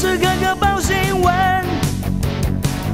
时刻刻报新闻，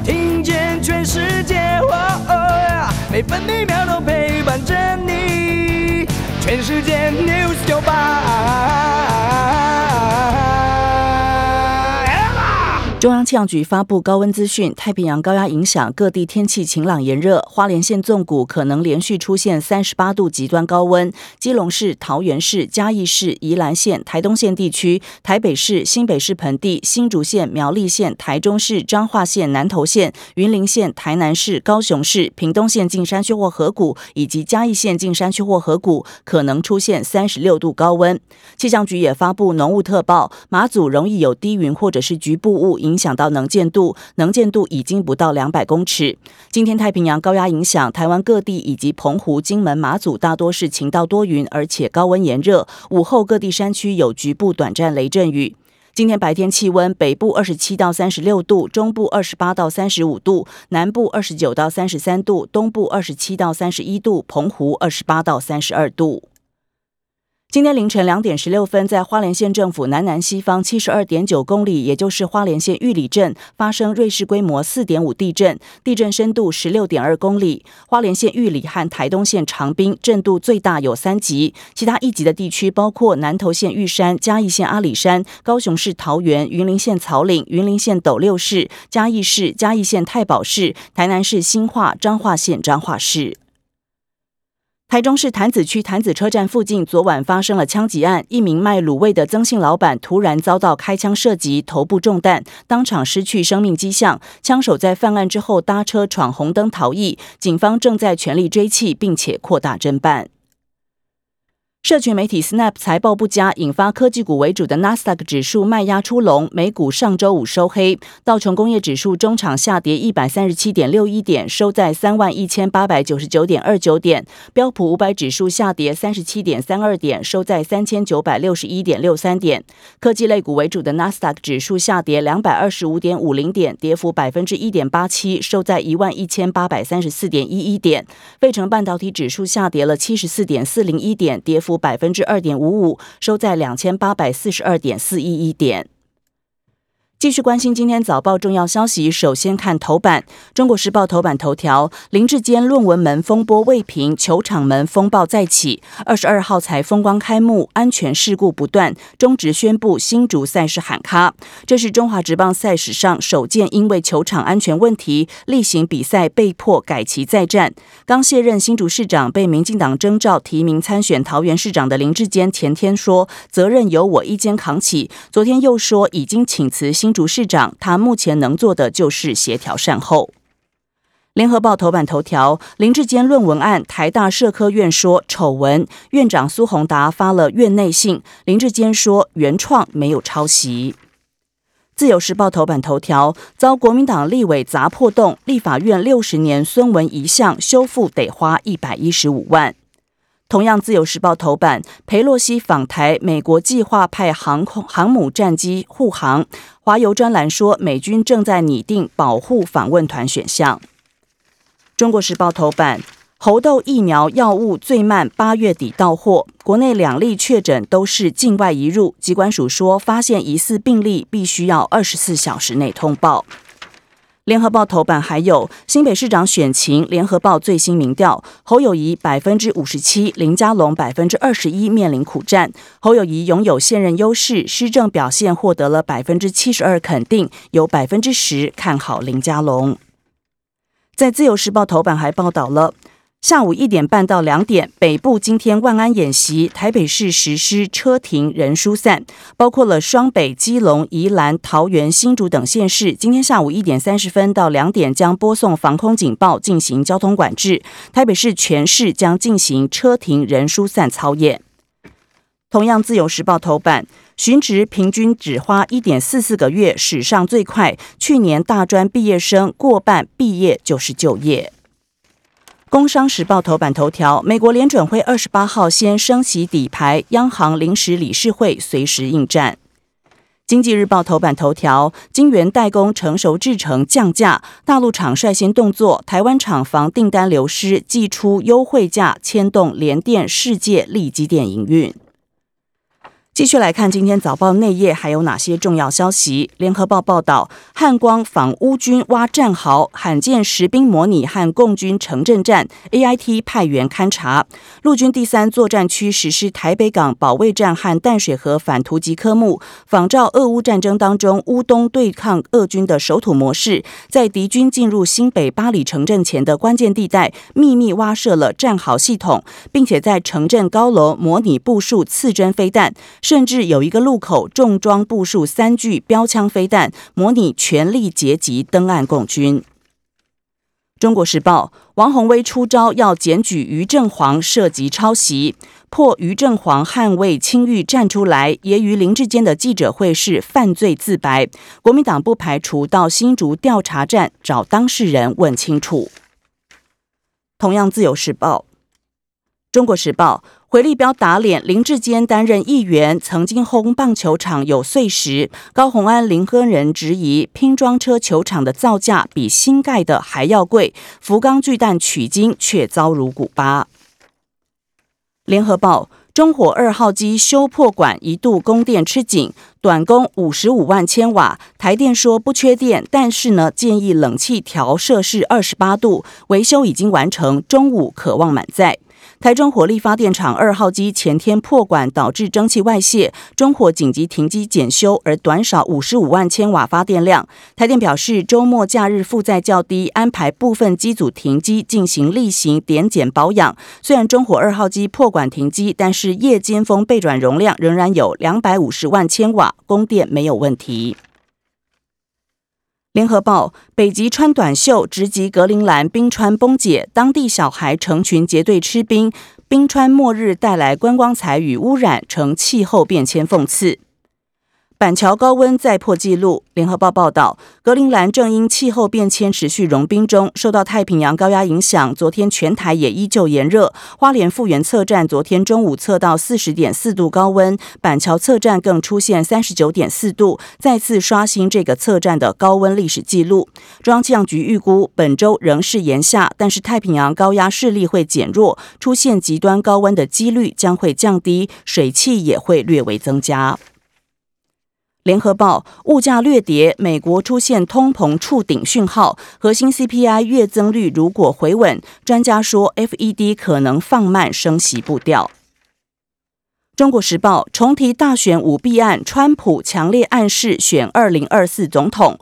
听见全世界，哦哦，每分每秒都陪伴着你，全世界 News 98。中央气象局发布高温资讯，太平洋高压影响各地天气晴朗炎热，花莲县纵谷可能连续出现三十八度极端高温，基隆市、桃园市、嘉义市、宜兰县、台东县地区、台北市、新北市盆地、新竹县、苗栗县、台中市、彰化县、南投县、云林县、台南市、高雄市、屏东县近山区或河谷以及嘉义县近山区或河谷可能出现三十六度高温。气象局也发布浓雾特报，马祖容易有低云或者是局部雾。影响到能见度，能见度已经不到两百公尺。今天太平洋高压影响台湾各地以及澎湖、金门、马祖，大多是晴到多云，而且高温炎热。午后各地山区有局部短暂雷阵雨。今天白天气温，北部二十七到三十六度，中部二十八到三十五度，南部二十九到三十三度，东部二十七到三十一度，澎湖二十八到三十二度。今天凌晨两点十六分，在花莲县政府南南西方七十二点九公里，也就是花莲县玉里镇发生瑞士规模四点五地震，地震深度十六点二公里。花莲县玉里和台东县长滨震度最大有三级，其他一级的地区包括南投县玉山、嘉义县阿里山、高雄市桃园、云林县草岭、云林县斗六市、嘉义市、嘉义县太保市、台南市新化、彰化县彰化市。台中市潭子区潭子车站附近昨晚发生了枪击案，一名卖卤味的曾姓老板突然遭到开枪射击，头部中弹，当场失去生命迹象。枪手在犯案之后搭车闯红灯逃逸，警方正在全力追缉，并且扩大侦办。社群媒体 Snap 财报不佳，引发科技股为主的纳斯达克指数卖压出笼，美股上周五收黑。道琼工业指数中场下跌一百三十七点六一点，收在三万一千八百九十九点二九点。标普五百指数下跌三十七点三二点，收在三千九百六十一点六三点。科技类股为主的纳斯达克指数下跌两百二十五点五零点，跌幅百分之一点八七，收在一万一千八百三十四点一一点。费城半导体指数下跌了七十四点四零一点，跌幅。负百分之二点五五，收在两千八百四十二点四一一点。继续关心今天早报重要消息，首先看头版，《中国时报》头版头条：林志坚论文门风波未平，球场门风暴再起。二十二号才风光开幕，安全事故不断，中职宣布新竹赛事喊卡。这是中华职棒赛史上首件因为球场安全问题，例行比赛被迫改期再战。刚卸任新竹市长，被民进党征召提名参选桃园市长的林志坚，前天说责任由我一肩扛起，昨天又说已经请辞新。新竹市长，他目前能做的就是协调善后。联合报头版头条：林志坚论文案，台大社科院说丑闻，院长苏宏达发了院内信，林志坚说原创没有抄袭。自由时报头版头条：遭国民党立委砸破洞，立法院六十年孙文遗像修复得花一百一十五万。同样，《自由时报》头版，裴洛西访台，美国计划派航空航母战机护航。华邮专栏说，美军正在拟定保护访问团选项。《中国时报》头版，猴痘疫苗药物最慢八月底到货，国内两例确诊都是境外移入，机关署说，发现疑似病例必须要二十四小时内通报。联合报头版还有新北市长选情，联合报最新民调，侯友谊百分之五十七，林佳龙百分之二十一，面临苦战。侯友谊拥有现任优势，施政表现获得了百分之七十二肯定，有百分之十看好林佳龙。在自由时报头版还报道了。下午一点半到两点，北部今天万安演习，台北市实施车停人疏散，包括了双北、基隆、宜兰、桃园、新竹等县市。今天下午一点三十分到两点将播送防空警报，进行交通管制。台北市全市将进行车停人疏散操演。同样，自由时报头版，巡职平均只花一点四四个月，史上最快。去年大专毕业生过半毕业就是就业。工商时报头版头条：美国联准会二十八号先升息底牌，央行临时理事会随时应战。经济日报头版头条：晶圆代工成熟制程降价，大陆厂率先动作，台湾厂房订单流失，寄出优惠价，牵动联电、世界、力积电营运。继续来看今天早报内页还有哪些重要消息。联合报报道，汉光访乌军挖战壕，罕见实兵模拟和共军城镇战，AIT 派员勘察。陆军第三作战区实施台北港保卫战和淡水河反突击科目，仿照俄乌战争当中乌东对抗俄军的守土模式，在敌军进入新北八里城镇前的关键地带秘密挖设了战壕系统，并且在城镇高楼模拟部署刺针飞弹。甚至有一个路口重装部署三具标枪飞弹，模拟全力截击登岸共军。中国时报，王鸿薇出招要检举于正煌涉及抄袭，破于正煌捍卫清誉站出来，揶揄林志坚的记者会是犯罪自白。国民党不排除到新竹调查站找当事人问清楚。同样，自由时报。中国时报，回力标打脸林志坚担任议员，曾经轰棒球场有碎石。高虹安、林亨仁质疑拼装车球场的造价比新盖的还要贵，福冈巨蛋取经却遭如古巴。联合报，中火二号机修破管一度供电吃紧，短供五十五万千瓦。台电说不缺电，但是呢建议冷气调摄氏二十八度，维修已经完成，中午可望满载。台中火力发电厂二号机前天破管导致蒸汽外泄，中火紧急停机检修，而短少五十五万千瓦发电量。台电表示，周末假日负载较低，安排部分机组停机进行例行点检保养。虽然中火二号机破管停机，但是夜间峰备转容量仍然有两百五十万千瓦，供电没有问题。联合报：北极穿短袖直击格陵兰，冰川崩解，当地小孩成群结队吃冰，冰川末日带来观光财与污染，成气候变迁讽刺。板桥高温再破纪录。联合报报道，格陵兰正因气候变迁持续融冰中，受到太平洋高压影响，昨天全台也依旧炎热。花莲富源测站昨天中午测到四十点四度高温，板桥测站更出现三十九点四度，再次刷新这个测站的高温历史记录。中央气象局预估，本周仍是炎夏，但是太平洋高压势力会减弱，出现极端高温的几率将会降低，水汽也会略微增加。联合报，物价略跌，美国出现通膨触顶讯号，核心 CPI 月增率如果回稳，专家说 FED 可能放慢升息步调。中国时报重提大选舞弊案，川普强烈暗示选二零二四总统，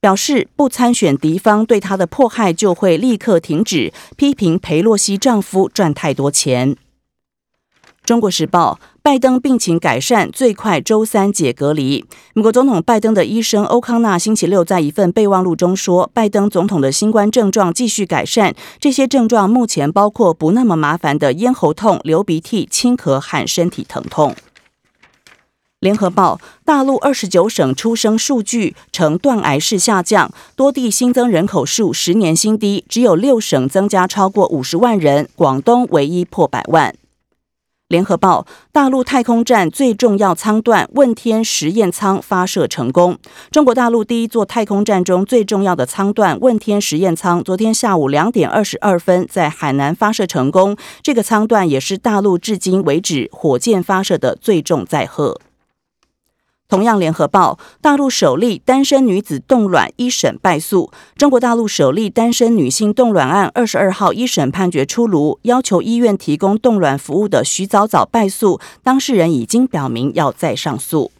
表示不参选敌方对他的迫害就会立刻停止，批评裴洛西丈夫赚太多钱。中国时报。拜登病情改善，最快周三解隔离。美国总统拜登的医生欧康纳星期六在一份备忘录中说，拜登总统的新冠症状继续改善，这些症状目前包括不那么麻烦的咽喉痛、流鼻涕、轻咳和身体疼痛。联合报，大陆二十九省出生数据呈断崖式下降，多地新增人口数十年新低，只有六省增加超过五十万人，广东唯一破百万。联合报，大陆太空站最重要舱段问天实验舱发射成功。中国大陆第一座太空站中最重要的舱段问天实验舱，昨天下午两点二十二分在海南发射成功。这个舱段也是大陆至今为止火箭发射的最重载荷。同样，联合报，大陆首例单身女子冻卵一审败诉。中国大陆首例单身女性冻卵案二十二号一审判决出炉，要求医院提供冻卵服务的徐早早败诉，当事人已经表明要再上诉。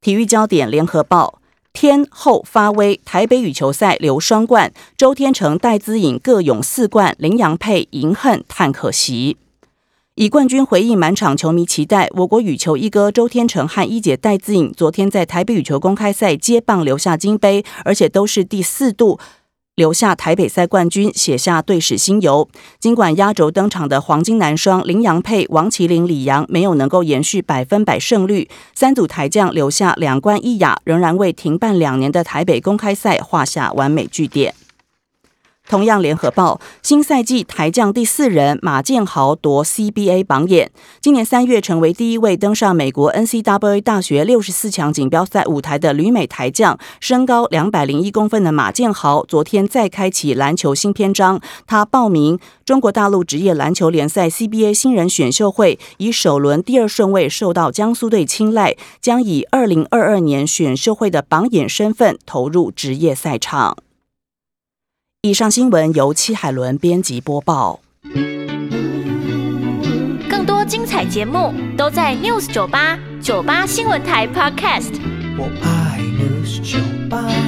体育焦点，联合报，天后发威，台北羽球赛留双冠，周天成、戴资颖各勇四冠，林洋配银恨叹可惜。以冠军回应满场球迷期待，我国羽球一哥周天成和一姐戴资颖昨天在台北羽球公开赛接棒留下金杯，而且都是第四度留下台北赛冠军，写下队史新猷。尽管压轴登场的黄金男双林洋配王齐麟、李洋没有能够延续百分百胜率，三组台将留下两冠一亚，仍然为停办两年的台北公开赛画下完美句点。同样，联合报新赛季台将第四人马建豪夺 CBA 榜眼。今年三月成为第一位登上美国 NCAA 大学六十四强锦标赛舞台的旅美台将，身高两百零一公分的马建豪，昨天再开启篮球新篇章。他报名中国大陆职业篮球联赛 CBA 新人选秀会，以首轮第二顺位受到江苏队青睐，将以二零二二年选秀会的榜眼身份投入职业赛场。以上新闻由戚海伦编辑播报。更多精彩节目都在 News 九八九八新闻台 Podcast。我爱 News 九八。